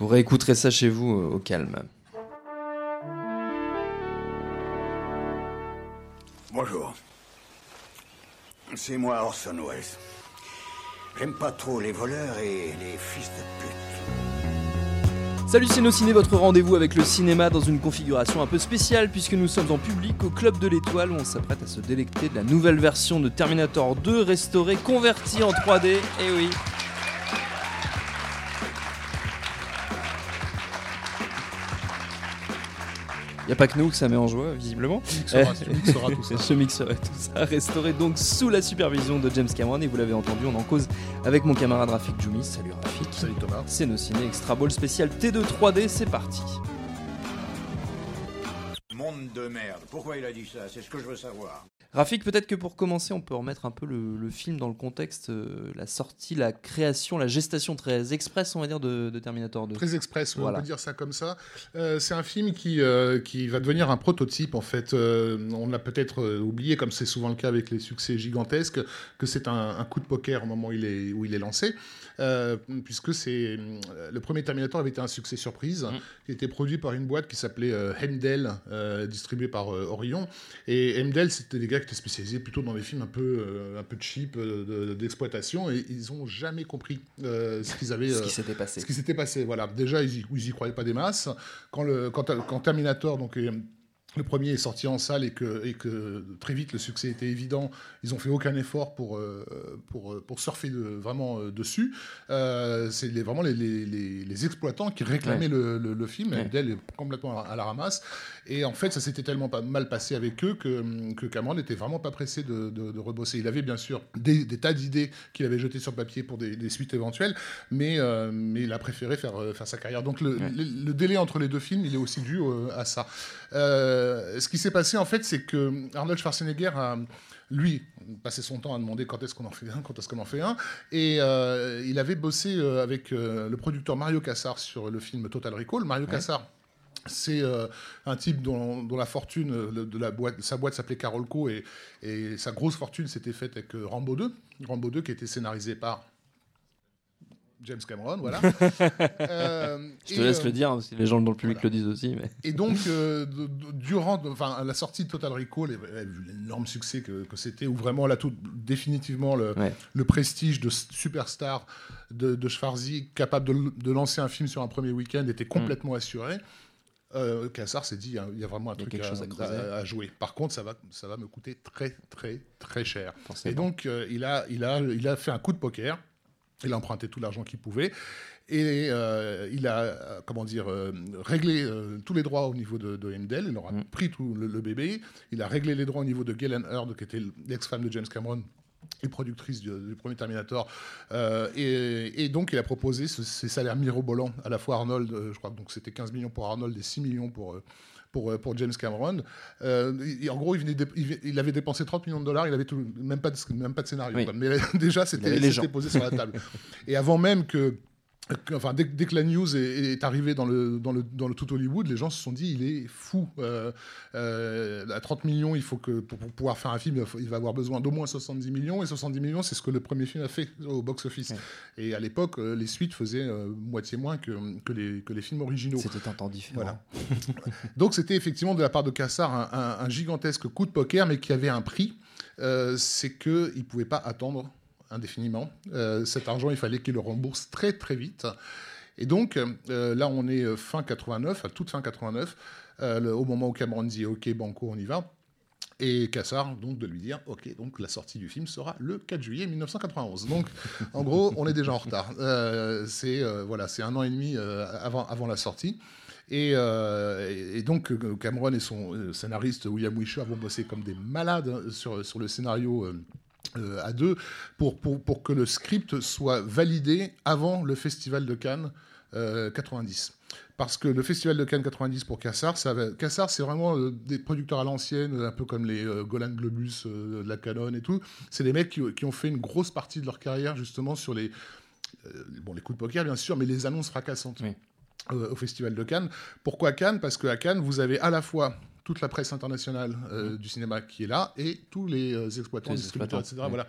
Vous réécouterez ça chez vous au calme. Bonjour. C'est moi Orson Welles. J'aime pas trop les voleurs et les fils de pute. Salut c'est Ciné, votre rendez-vous avec le cinéma dans une configuration un peu spéciale puisque nous sommes en public au Club de l'Étoile où on s'apprête à se délecter de la nouvelle version de Terminator 2 restaurée, convertie en 3D. Et eh oui, n'y a pas que nous que ça met en joie, visiblement. Mixera, tout ça. Je mixerai tout ça, restauré donc sous la supervision de James Cameron. Et vous l'avez entendu, on en cause avec mon camarade Rafik Djoumi. Salut Rafik. Salut Thomas. C'est nos ciné Extra Ball spécial T2 3D, c'est parti. Monde de merde. Pourquoi il a dit ça? C'est ce que je veux savoir. Rafik, peut-être que pour commencer, on peut remettre un peu le, film dans le contexte, euh, la sortie, la création, la gestation très express, on va dire, de, Terminator 2. Très express, on peut dire ça comme ça. Euh, c'est un film qui, euh, qui va devenir un prototype, en fait. on l'a peut-être oublié, comme c'est souvent le cas avec les succès gigantesques, que c'est un, coup de poker au moment où il est, où il est lancé. Puisque c'est le premier Terminator avait été un succès surprise, mm. qui était produit par une boîte qui s'appelait Hemdel, distribuée par Orion. Et Hemdel, c'était des gars qui était spécialisé plutôt dans des films un peu, euh, un peu cheap euh, d'exploitation et ils n'ont jamais compris euh, ce qu'ils avaient. ce qui s'était passé. Ce qui s'était passé. Voilà. Déjà, ils n'y y croyaient pas des masses. Quand, le, quand, quand Terminator donc, le premier est sorti en salle et que, et que très vite le succès était évident, ils ont fait aucun effort pour, euh, pour, euh, pour surfer de, vraiment euh, dessus. c'est vraiment les, les, les, exploitants qui réclamaient le, le, film, ouais. est complètement à la ramasse. Et en fait, ça s'était tellement pas mal passé avec eux que, que Cameron n'était vraiment pas pressé de, de, rebosser. Il avait bien sûr des, des tas d'idées qu'il avait jetées sur papier pour des, suites éventuelles, mais, mais il a préféré faire, faire sa carrière. Donc le, délai entre les deux films, il est aussi dû à ça. Euh, ce qui s'est passé, en fait, c'est que Arnold Schwarzenegger a lui, passé son temps à demander quand est-ce qu'on en fait un, quand est-ce qu'on en fait un. Et euh, il avait bossé euh, avec le producteur Mario Cassar sur le film Total Recall. Mario Cassar, c'est un type dont, la fortune de la boîte, sa boîte s'appelait Carolco et, et sa grosse fortune s'était faite avec Rambo 2. Rambo 2 qui été scénarisé par James Cameron, voilà. euh, je te laisse le euh, dire, si les gens dans le public le disent aussi. Mais... Et donc, euh, durant enfin, la sortie de Total Recall, vu l'énorme succès que, que c'était, où vraiment là tout définitivement le, le prestige de superstar de, de Schwarzy, capable de, de, lancer un film sur un premier week-end, était complètement assuré. Euh, Cassar s'est dit, il y a vraiment un truc à, à, jouer. Par contre, ça va, ça va me coûter très, très, très cher. Et donc, euh, il, a, il, a, il a fait un coup de poker il a emprunté tout l'argent qu'il pouvait. Et euh, il a, euh, comment dire, euh, réglé tous les droits au niveau de, de. Il aura mm. pris tout le, bébé. Il a réglé les droits au niveau de Galen Hurd, qui était l'ex-femme de James Cameron et productrice du, premier Terminator. Et, donc, il a proposé ces salaires mirobolants à la fois Arnold, je crois que c'était 15 millions pour Arnold et 6 millions pour pour, pour James Cameron. en gros, il, venait il, avait dépensé 30 millions de dollars, il avait tout, même, pas de, même pas de scénario. Mais déjà, c'était posé sur la table. Et avant même que Enfin, dès, que la news est, arrivée dans le, dans, le, dans le tout Hollywood, les gens se sont dit il est fou. Euh, euh, à 30 millions, il faut que pour, pouvoir faire un film, il va avoir besoin d'au moins 70 millions. Et 70 millions, c'est ce que le premier film a fait au box-office. Et à l'époque, euh, les suites faisaient moitié moins que, que, les, que les films originaux. C'était un temps différent. Voilà. Donc c'était effectivement de la part de Cassar un, un, gigantesque coup de poker, mais qui avait un prix. c'est qu'il ne pouvait pas attendre indéfiniment. Euh, cet argent, il fallait qu'il le rembourse très très vite. Et donc, euh, là, on est euh, fin 89, à toute fin 89, au moment où Cameron dit OK, Banco, on y va. Et Cassar, donc, de lui dire OK, donc la sortie du film sera le 4 juillet 1991. Donc, en gros, on est déjà en retard. c'est voilà, c'est un an et demi avant, avant la sortie. Et, et, donc, Cameron et son scénariste William Wisher vont bosser comme des malades sur, sur le scénario euh, à deux pour, pour, pour, que le script soit validé avant le Festival de Cannes 90. Euh, Parce que le Festival de Cannes 90 pour Cassar, ça Cassar, c'est vraiment euh, des producteurs à l'ancienne, un peu comme les Golan Globus de la Canon et tout. C'est des mecs qui, qui, ont fait une grosse partie de leur carrière justement sur les, bon, les coups de poker, bien sûr, mais les annonces fracassantes. au Festival de Cannes. Pourquoi Cannes? Parce qu'à Cannes, vous avez à la fois toute la presse internationale euh, mmh. du cinéma qui est là et tous les euh, exploitants, distributeurs, etc. Voilà.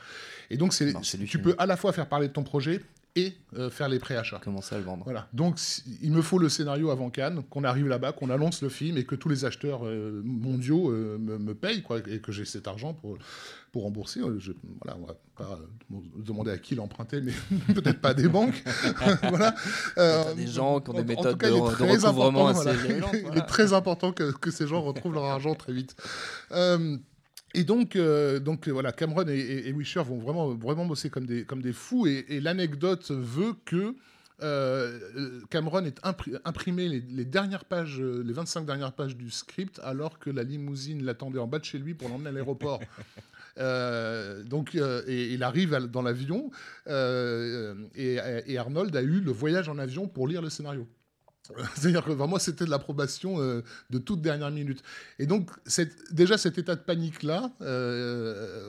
Et donc, c'est, tu peux à la fois faire parler de ton projet et faire les préachats. Commencer à le vendre. Voilà. Donc, il me faut le scénario avant Cannes, qu'on arrive là-bas, qu'on annonce le film et que tous les acheteurs mondiaux me, me, payent, quoi, et que j'ai cet argent pour, pour rembourser. Euh, je, voilà, on va pas euh, demander à qui l'emprunter, mais peut-être pas des banques. voilà. Euh, des gens qui ont des méthodes de, recouvrement assez Il est très important que, que, ces gens retrouvent leur argent très vite. Euh, et donc, donc voilà, Cameron et, et, Wisher vont vraiment, vraiment bosser comme des, comme des fous. Et, l'anecdote veut que Cameron ait imprimé les, les, dernières pages, les 25 dernières pages du script, alors que la limousine l'attendait en bas de chez lui pour l'emmener à l'aéroport. Euh, donc, euh, et, il arrive dans l'avion euh, et, Arnold a eu le voyage en avion pour lire le scénario. C'est-à-dire que vraiment, c'était de l'approbation de toute dernière minute. Et donc, déjà, cet état de panique-là,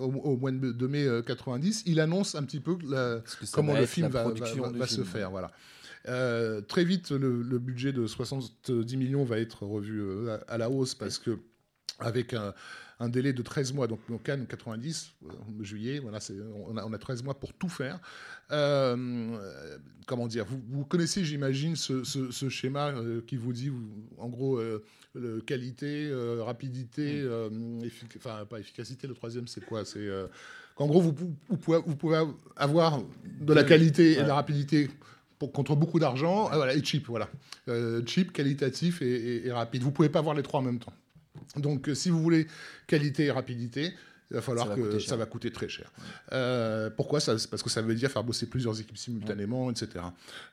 au, mois de, mai 90, il annonce un petit peu comment le film va, se faire. Voilà. très vite, le, budget de 70 millions va être revu à, la hausse parce que avec un, un délai de 13 mois. Donc, donc Cannes 90, euh, juillet, voilà, on a, on, a, 13 mois pour tout faire. Euh, comment dire vous, connaissez, j'imagine, ce, schéma euh, qui vous dit, en gros, le qualité, rapidité, enfin, pas efficacité, le troisième, c'est quoi? C'est qu'en gros, vous, vous, pouvez, vous, pouvez, avoir de la qualité et de la rapidité contre beaucoup d'argent, voilà, et cheap, voilà. cheap, qualitatif et, et, rapide. Vous pouvez pas avoir les trois en même temps. Donc, euh, si vous voulez qualité et rapidité, il va falloir que ça va coûter très cher. Euh, pourquoi ça, Parce que ça veut dire faire bosser plusieurs équipes simultanément, etc.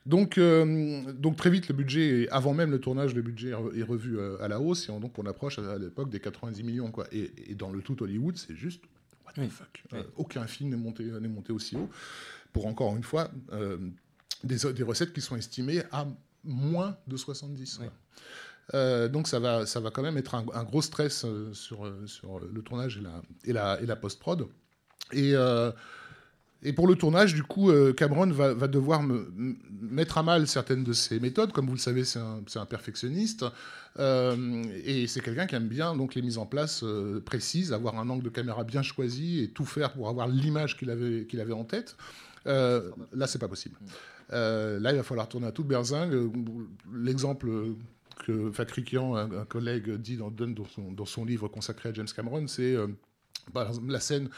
Donc, euh, donc très vite, le budget, avant même le tournage, le budget est revu à la hausse, et donc on approche à l'époque des 90 millions. Quoi. Et, dans le tout Hollywood, c'est juste, what the fuck Aucun film n'est monté, monté aussi haut, pour encore une fois, des, des, recettes qui sont estimées à moins de 70. Euh, donc ça va, ça va quand même être un, gros stress euh, sur, euh, sur le tournage et la, et la, et la post-prod. Et, et pour le tournage, du coup, Cameron va, va devoir me, mettre à mal certaines de ses méthodes. Comme vous le savez, c'est un, un, perfectionniste. et c'est quelqu'un qui aime bien donc, les mises en place précises, avoir un angle de caméra bien choisi et tout faire pour avoir l'image qu'il avait, qu'il avait en tête. là, c'est pas possible. là, il va falloir tourner à toute berzingue. L'exemple que Facrikian, un, collègue, dit dans son, livre consacré à James Cameron, c'est euh, la scène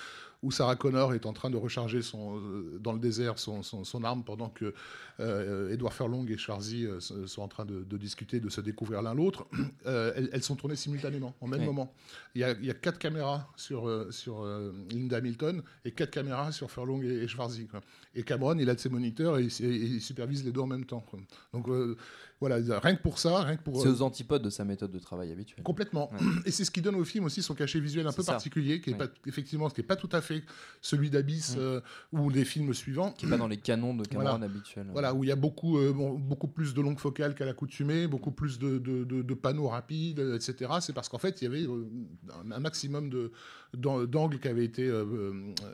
où Sarah Connor est en train de recharger son, euh, dans le désert son, son, arme pendant que euh, Edward Furlong et Schwarzy euh, sont en train de, discuter, de se découvrir l'un l'autre. elles, sont tournées simultanément, en même moment. Il y, a, il y, a, quatre caméras sur, sur Linda Hamilton et quatre caméras sur Furlong et, Schwarzy. Et Cameron, il a de ses moniteurs et, il supervise les deux en même temps. Donc voilà, rien que pour ça, rien que pour. C'est aux antipodes de sa méthode de travail habituelle. Complètement. Et c'est ce qui donne au film aussi son cachet visuel un peu particulier, qui est pas, effectivement, ce qui n'est pas tout à fait celui d'Abyss mm. euh, ou des films suivants. Qui n'est pas dans les canons de Cameron habituels. Voilà, où il y a beaucoup, euh, beaucoup plus de longues focales qu'à l'accoutumée, beaucoup plus de, de, panneaux rapides, etc. C'est parce qu'en fait, il y avait euh, un maximum d'angles qui avaient été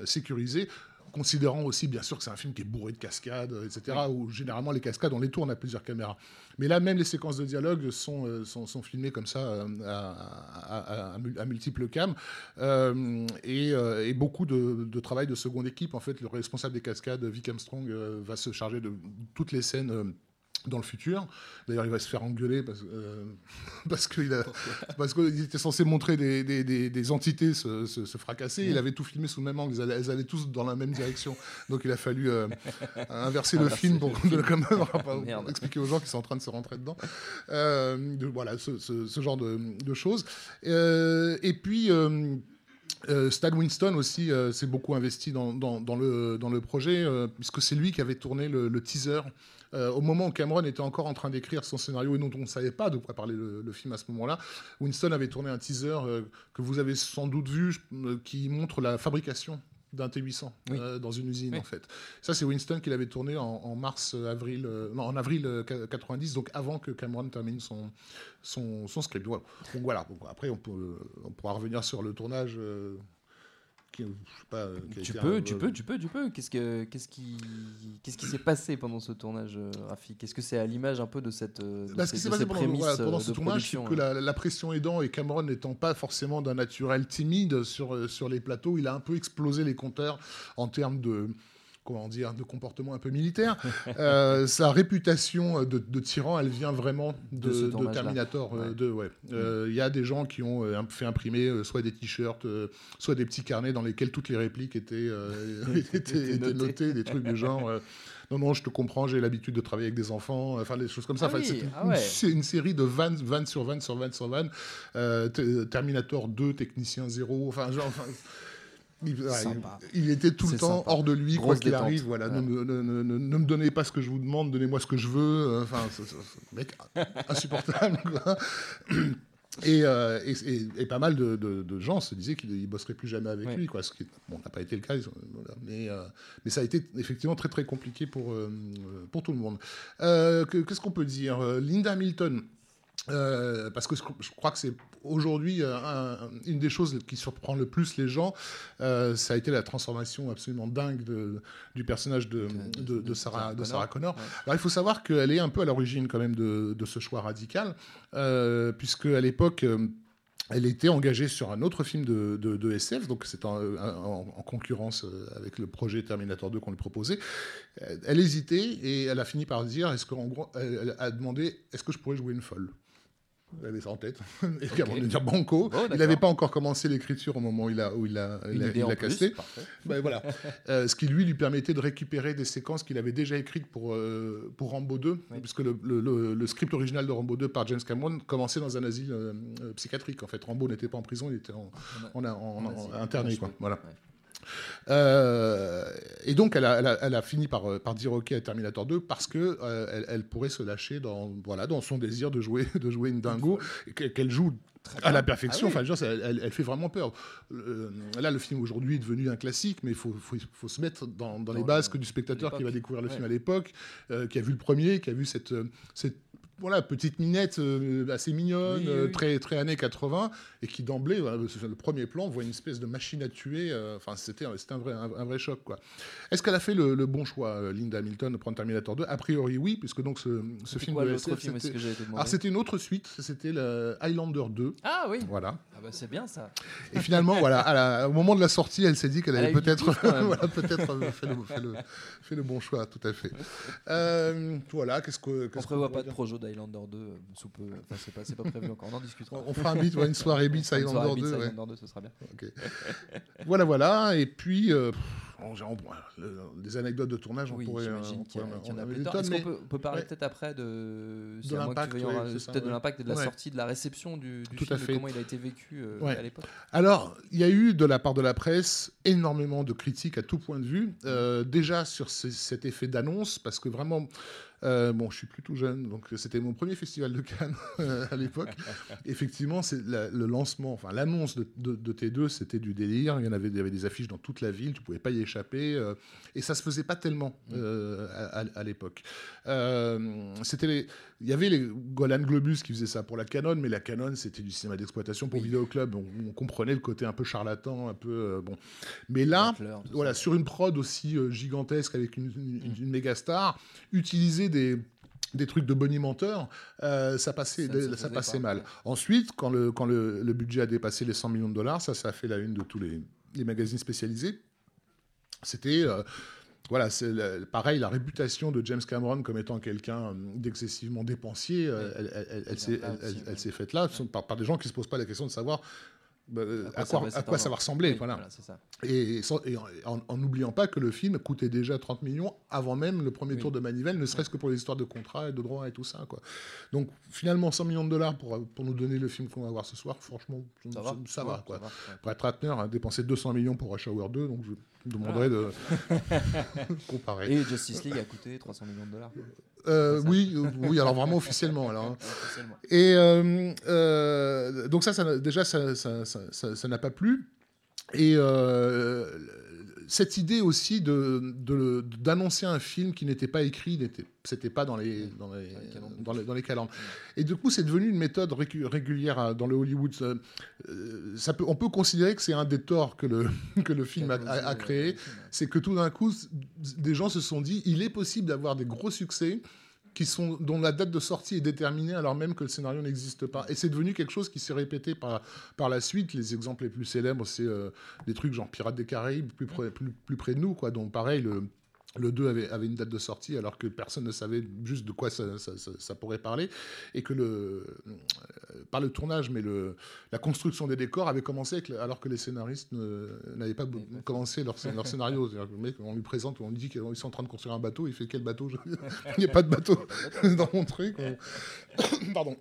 sécurisés considérant aussi bien sûr que c'est un film qui est bourré de cascades, etc., où généralement les cascades, on les tourne à plusieurs caméras. Mais là, même les séquences de dialogue sont, euh, sont, filmées comme ça euh, à, à, multiples cams. Euh, et, beaucoup de, travail de seconde équipe. En fait, le responsable des cascades, Vic Armstrong, va se charger de toutes les scènes dans le futur. D'ailleurs, il va se faire engueuler parce, euh, parce qu'il était censé montrer des, des, des, entités se, se, fracasser. Il avait tout filmé sous le même angle. Elles allaient, tous dans la même direction. Donc, il a fallu euh, inverser le film pour expliquer aux gens qui sont en train de se rentrer dedans. Euh, de, voilà, ce, ce, genre de, de choses. et puis. Stan Winston aussi s'est beaucoup investi dans, dans, dans, le, dans le projet, puisque c'est lui qui avait tourné le, le teaser euh, au moment où Cameron était encore en train d'écrire son scénario et dont on ne savait pas de quoi parler le, film à ce moment-là, Winston avait tourné un teaser euh, que vous avez sans doute vu, euh, qui montre la fabrication d'un T800 dans une usine en fait. Ça c'est Winston qui l'avait tourné en, mars avril non, en avril 90 donc avant que Cameron termine son son, son script. Voilà. Donc voilà, après on, peut, on pourra revenir sur le tournage pas, tu, peux, tu peux, tu peux, tu peux, Qu'est-ce que, qu'est-ce qui, qu'est-ce qui s'est passé pendant ce tournage, euh, Rafi Qu'est-ce que c'est à l'image un peu de cette, euh, de bah, ce qui s'est passé pendant, pendant ce tournage, c'est que la, pression aidant et Cameron n'étant pas forcément d'un naturel timide sur sur les plateaux, il a un peu explosé les compteurs en termes de comment dire, de comportement un peu militaire. Euh, sa réputation de, tyran, elle vient vraiment de, Terminator 2. Ouais. Il y a des gens qui ont fait imprimer soit des t-shirts, soit des petits carnets dans lesquels toutes les répliques étaient, étaient, notées, des trucs du genre non, non, je te comprends, j'ai l'habitude de travailler avec des enfants, enfin des choses comme ça. Ah c'est une, série de vannes, vannes sur vannes sur vannes sur vannes. Euh, Terminator 2, Technicien 0, enfin genre. Il, était tout le temps hors de lui, quoi qu'il arrive. Voilà, ne, me donnez pas ce que je vous demande, donnez-moi ce que je veux. Euh, enfin, mec insupportable. Euh, et, pas mal de, gens se disaient qu'ils ne bosseraient plus jamais avec lui, quoi, ce qui n'a pas été le cas, mais, euh, mais ça a été effectivement très très compliqué pour, euh, pour tout le monde. Qu'est-ce qu'on peut dire? Linda Hamilton, euh, parce que je crois que c'est aujourd'hui euh, une des choses qui surprend le plus les gens, euh, ça a été la transformation absolument dingue de, du personnage de, de, Sarah, de Sarah Connor. Alors il faut savoir qu'elle est un peu à l'origine quand même de, ce choix radical, puisque à l'époque elle était engagée sur un autre film de, de, SF, donc c'est en, en, concurrence avec le projet Terminator 2 qu'on lui proposait. Elle hésitait et elle a fini par dire, est-ce qu'en gros, elle a demandé, est-ce que je pourrais jouer une folle? il avait ça en tête. Et puis avant de dire banco, il n'avait pas encore commencé l'écriture au moment où il a, où il a, il a, casté. Ben, voilà. Euh, ce qui lui lui permettait de récupérer des séquences qu'il avait déjà écrites pour, euh, pour Rambo 2, puisque le, le, le, script original de Rambo 2 par James Cameron commençait dans un asile euh, psychiatrique. En fait, Rambo n'était pas en prison, il était en, en, en, interné. Quoi. Voilà. Euh, et donc, elle a, fini par, par, dire OK à Terminator 2 parce que euh, elle, pourrait se lâcher dans, voilà, dans son désir de jouer, de jouer une dingo, qu'elle joue à la perfection. Ah enfin, elle, fait vraiment peur. Euh, là, le film aujourd'hui est devenu un classique, mais il faut, faut, se mettre dans, les bases que du spectateur qui va découvrir le film à l'époque, qui a vu le premier, qui a vu cette, cette voilà, petite minette euh, assez mignonne, euh, très, très années 80, et qui d'emblée, le premier plan, voit une espèce de machine à tuer. Euh, enfin, c'était un vrai, un, vrai choc. quoi. Est-ce qu'elle a fait le, bon choix, Linda Hamilton, de prendre Terminator 2 A priori, oui, puisque donc ce, ce film de SF, c'était... Alors, c'était une autre suite, c'était Highlander 2. Ah oui Voilà. Ah bah c'est bien ça. Et finalement, voilà, au moment de la sortie, elle s'est dit qu'elle avait peut-être voilà, peut fait, le, fait, le, bon choix, tout à fait. voilà, qu'est-ce que... Qu On prévoit pas de projet Highlander 2 euh, sous peu. Enfin, c'est pas, pas prévu encore. On en discutera. On fera un beat, une soirée beat Highlander 2. Highlander 2, ce sera bien. voilà, voilà. Et puis, euh, des anecdotes de tournage, on pourrait. J'imagine qu'il y, en a plus Est-ce qu'on peut, peut, parler peut-être après de, de l'impact peut-être de l'impact et de la sortie, de la réception du, du film, de comment il a été vécu euh, à l'époque Alors, il y a eu de la part de la presse énormément de critiques à tout point de vue. Euh, déjà sur cet effet d'annonce, parce que vraiment, euh, bon, je suis plus tout jeune, donc c'était mon premier festival de Cannes à l'époque. Effectivement, c'est le lancement, enfin l'annonce de, de, T2, c'était du délire. Il y en avait, il y avait des affiches dans toute la ville, tu pouvais pas y échapper, euh, et ça se faisait pas tellement mm. euh, à, l'époque. c'était, il y avait les Golan Globus qui faisaient ça pour la Canon, mais la Canon c'était du cinéma d'exploitation pour Vidéo Club. On, on, comprenait le côté un peu charlatan, un peu bon. Mais là, voilà, sur une prod aussi gigantesque avec une, une, une méga star, utiliser des, des trucs de bonimenteur, euh, ça passait, ça, passait mal. Ensuite, quand, le, quand le, budget a dépassé les 100 millions de dollars, ça, ça a fait la une de tous les, les magazines spécialisés. C'était. Euh, voilà, c'est pareil, la réputation de James Cameron comme étant quelqu'un euh, d'excessivement dépensier, elle, s'est faite là par, par, des gens qui ne se posent pas la question de savoir bah, à, quoi, à quoi ça va ressembler. voilà. Et, en n'oubliant pas que le film coûtait déjà 30 millions avant même le premier tour de manivelle, ne serait-ce que pour les histoires de contrats et de droits et tout ça. Quoi. Donc finalement, 100 millions de dollars pour, pour nous donner le film qu'on va voir ce soir, franchement, ça, va. quoi. Brett Ratner a dépensé 200 millions pour Rush Hour 2, donc je demanderais de comparer. Et Justice League a coûté 300 millions de dollars. Euh, oui, oui, alors vraiment officiellement. Alors. Hein. Et euh, euh, donc ça, ça déjà, ça n'a ça, ça, n'a pas plu. Et cette idée aussi de, d'annoncer un film qui n'était pas écrit, n'était, c'était pas dans les, dans les, dans les, dans les calendes. Et du coup, c'est devenu une méthode régulière dans le Hollywood. Ça peut, on peut considérer que c'est un des torts que le, que le film a, a créé. C'est que tout d'un coup, des gens se sont dit, il est possible d'avoir des gros succès qui sont, dont la date de sortie est déterminée alors même que le scénario n'existe pas. Et c'est devenu quelque chose qui s'est répété par, par la suite. Les exemples les plus célèbres, c'est euh, des trucs genre Pirates des Caraïbes, plus près, plus, plus près de nous, quoi. Donc pareil, le, Le 2 avait, avait, une date de sortie alors que personne ne savait juste de quoi ça, ça, ça, pourrait parler et que le, euh, par le tournage, mais le, la construction des décors avait commencé alors que les scénaristes n'avaient pas commencé leur, leur scénario. Le mec, on lui présente, on lui dit qu'ils sont en train de construire un bateau, il fait quel bateau? Il n'y a pas de bateau dans mon truc. Pardon.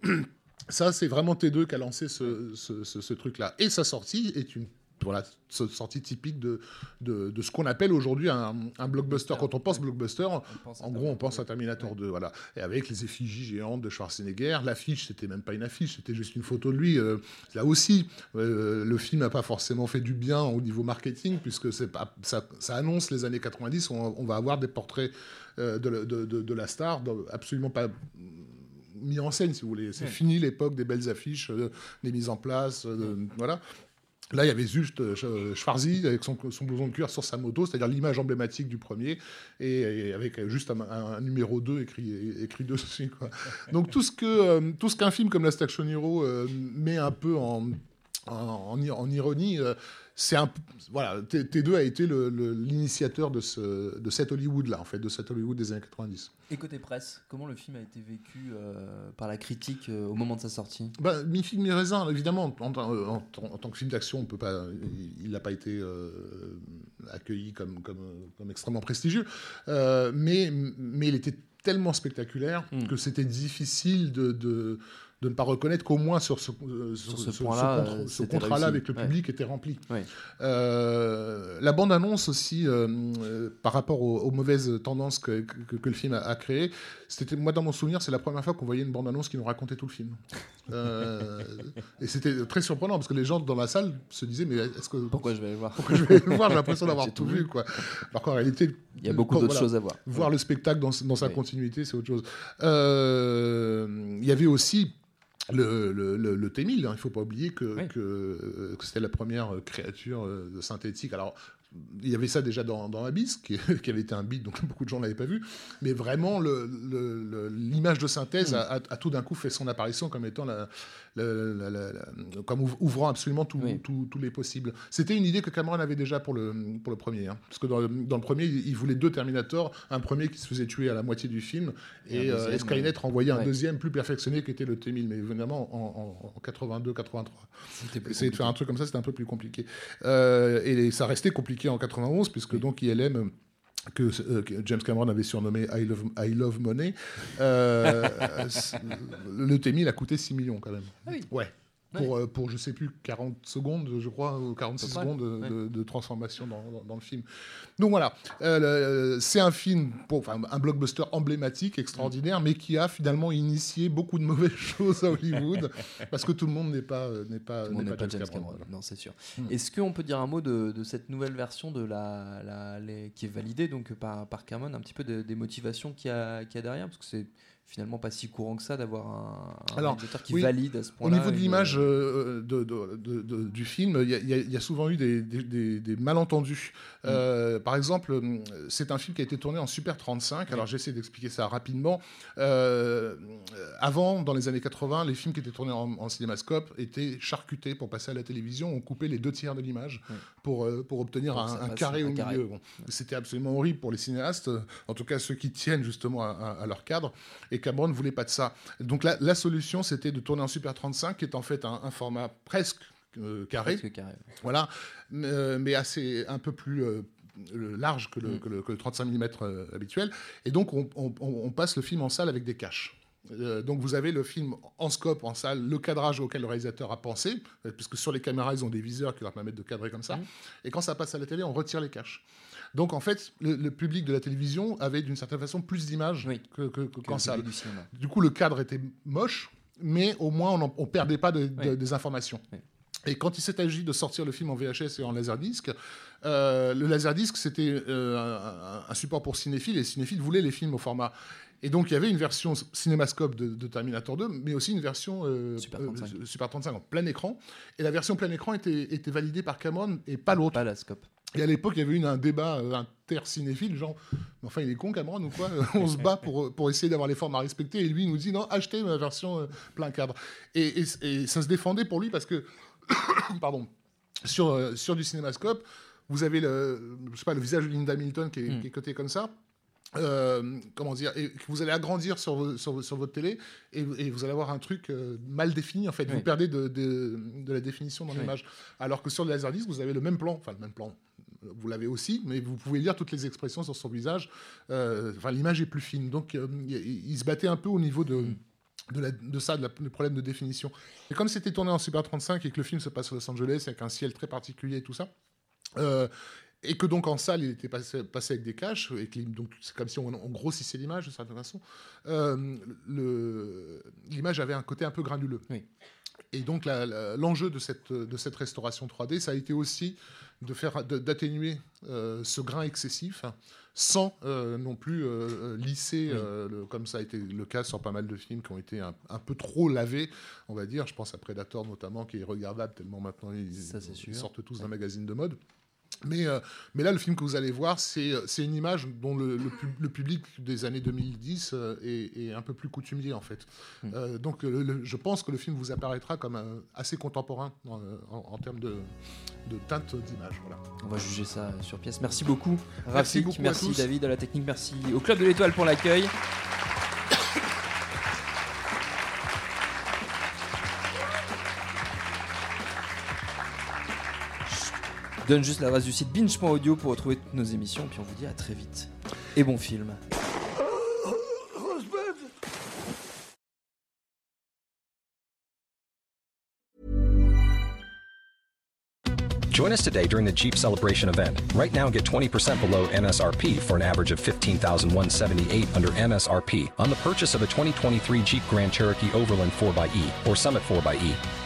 Ça, c'est vraiment T2 qui a lancé ce, ce, ce, ce truc-là. Et sa sortie est une voilà, sortie typique de, de, ce qu'on appelle aujourd'hui un, blockbuster. Quand on pense blockbuster, en gros, on pense à Terminator 2, voilà. Et avec les effigies géantes de Schwarzenegger, l'affiche, c'était même pas une affiche, c'était juste une photo de lui. Euh, là aussi, euh, le film n'a pas forcément fait du bien au niveau marketing, puisque c'est pas, ça, annonce les années 90, on, va avoir des portraits euh, de, de, la star, absolument pas mis en scène, si vous voulez. C'est fini l'époque des belles affiches, des mises en place, voilà. Là, il y avait juste euh, Schwarzy avec son, blouson de cuir sur sa moto, c'est-à-dire l'image emblématique du premier, et, avec juste un, numéro 2 écrit, dessus. Donc tout ce que euh, tout ce qu'un film comme Last Action Hero euh, met un peu en, en ironie, c'est un voilà T2 a été l'initiateur de ce de cet Hollywood là en fait de cet Hollywood des années 90 et côté presse comment le film a été vécu euh, par la critique euh, au moment de sa sortie? Bah, mi film mi raisin évidemment en, en, tant que film d'action on peut pas il n'a pas été euh, accueilli comme, comme, comme extrêmement prestigieux mais mais il était tellement spectaculaire hmm. que c'était difficile de de ne pas reconnaître qu'au moins sur ce, euh, ce, contrat-là avec le public était rempli. Euh, la bande-annonce aussi, euh, par rapport aux, mauvaises tendances que, que, le film a, créé, c'était moi dans mon souvenir, c'est la première fois qu'on voyait une bande-annonce qui nous racontait tout le film. et c'était très surprenant parce que les gens dans la salle se disaient mais est-ce que pourquoi je vais le voir Pourquoi je vais le voir? J'ai l'impression d'avoir tout, vu quoi. Par contre, en réalité, il y a beaucoup d'autres choses à voir. Voir le spectacle dans, dans sa continuité, c'est autre chose. Il y avait aussi le, le, le, T-1000, hein, il ne faut pas oublier que, que, c'était la première créature euh, synthétique. Alors, il y avait ça déjà dans, dans Abyss, qui, qui, avait été un beat, donc beaucoup de gens ne l'avaient pas vu. Mais vraiment, l'image de synthèse mm. a, tout d'un coup fait son apparition comme étant la, comme ouvrant absolument tous les possibles. C'était une idée que Cameron avait déjà pour le, pour le premier. Hein. parce que dans le, dans le, premier, il voulait deux Terminators, un premier qui se faisait tuer à la moitié du film, et, euh, Skynet renvoyait un deuxième plus perfectionné qui était le T-1000, mais évidemment en, en, 82-83. Essayer de faire un truc comme ça, c'était un peu plus compliqué. Euh, et ça restait compliqué en 91, puisque donc ILM euh, que, James Cameron avait surnommé I Love, I Love Money, euh, le T-1000 a coûté 6 millions quand même. Ah oui. Ouais pour, euh, pour, je sais plus, 40 secondes, je crois, ou 46 secondes de, transformation dans, dans, le film. Donc voilà, euh, c'est un film, pour, enfin, un blockbuster emblématique, extraordinaire, mais qui a finalement initié beaucoup de mauvaises choses à Hollywood, parce que tout le monde n'est pas, euh, n'est pas, n'est pas, James, Cameron. Non, c'est sûr. Hmm. Est-ce qu'on peut dire un mot de, de, cette nouvelle version de la, la les, qui est validée donc par, par Cameron, un petit peu des motivations qu'il y, a, qu'il y a derrière, parce que c'est finalement pas si courant que ça d'avoir un, un réalisateur qui valide à ce point-là. Au niveau de l'image euh, de, de, du film, il y, y, a souvent eu des, des, des malentendus. Mm. Euh, par exemple, c'est un film qui a été tourné en Super 35. Alors j'essaie d'expliquer ça rapidement. Euh, avant, dans les années 80, les films qui étaient tournés en, cinémascope étaient charcutés pour passer à la télévision. On coupait les deux tiers de l'image pour, pour obtenir un, carré au milieu. C'était absolument horrible pour les cinéastes, en tout cas ceux qui tiennent justement à, à leur cadre. Et et Cameron ne voulait pas de ça. Donc la, solution, c'était de tourner en Super 35, qui est en fait un, format presque euh, carré. Voilà, euh, mais assez un peu plus euh, large que le, que le, 35 mm habituel. Et donc on, passe le film en salle avec des caches. donc vous avez le film en scope, en salle, le cadrage auquel le réalisateur a pensé, puisque sur les caméras, ils ont des viseurs qui leur permettent de cadrer comme ça. Mm. Et quand ça passe à la télé, on retire les caches. Donc en fait, le, public de la télévision avait d'une certaine façon plus d'images que, qu'en salle. Du, coup, le cadre était moche, mais au moins on ne perdait pas des informations. Et quand il s'est agi de sortir le film en VHS et en laserdisc, euh, le laserdisc c'était euh, un, support pour cinéphiles et cinéphiles voulaient les films au format. Et donc il y avait une version cinémascope de, Terminator 2, mais aussi une version euh, Super, 35. en plein écran. Et la version plein écran était, était validée par Cameron et pas l'autre. Pas la scope. Et à l'époque, il y avait eu un débat euh, inter-cinéphile, genre, enfin, il est con, Cameron, ou quoi On se bat pour, pour essayer d'avoir les formes à respecter. Et lui, il nous dit, non, achetez ma version euh, plein cadre. Et, et, ça se défendait pour lui parce que, pardon, sur, euh, sur du cinémascope, vous avez le, je sais pas, le visage de Linda Hamilton qui est, qui est coté comme ça. euh, comment dire, et que vous allez agrandir sur, sur, votre télé et, vous allez avoir un truc euh, mal défini en fait. Vous perdez de, de, la définition dans l'image. Alors que sur le Laserdisc, vous avez le même plan, enfin le même plan. Vous l'avez aussi, mais vous pouvez lire toutes les expressions sur son visage. Euh, enfin, l'image est plus fine. Donc, il, se battait un peu au niveau de. De, la, de, ça, de le problème de définition. Et comme c'était tourné en Super 35 et que le film se passe à Los Angeles avec un ciel très particulier et tout ça, et que donc en salle, il était passé, passé avec des caches, et donc c'est comme si on, grossissait l'image de certaine façon. Euh, l'image avait un côté un peu granuleux. Et donc l'enjeu de cette, de cette restauration 3D, ça a été aussi de faire d'atténuer euh, ce grain excessif sans euh, non plus lisser, comme ça a été le cas sur pas mal de films qui ont été un, peu trop lavés, on va dire. Je pense à Predator notamment, qui est regardable tellement maintenant ils, sortent tous d'un magazine de mode. Mais, euh, mais là, le film que vous allez voir, c'est euh, une image dont le, le, public des années 2010 euh, est, un peu plus coutumier, en fait. Hmm. donc, je pense que le film vous apparaîtra comme assez contemporain en, termes de, de teinte d'image. Voilà. On va juger ça sur pièce. Merci beaucoup, Rafik. Merci, merci David à la technique. Merci au Club de l'Étoile pour l'accueil. Donne juste l'adresse du site binge.audio pour retrouver toutes nos émissions. Puis on vous dit à très vite. Et bon film. Join us today during the Jeep Celebration event. Right now, get 20% below MSRP for an average of 15178 under MSRP on the purchase of a 2023 Jeep Grand Cherokee Overland 4xE or Summit 4xE.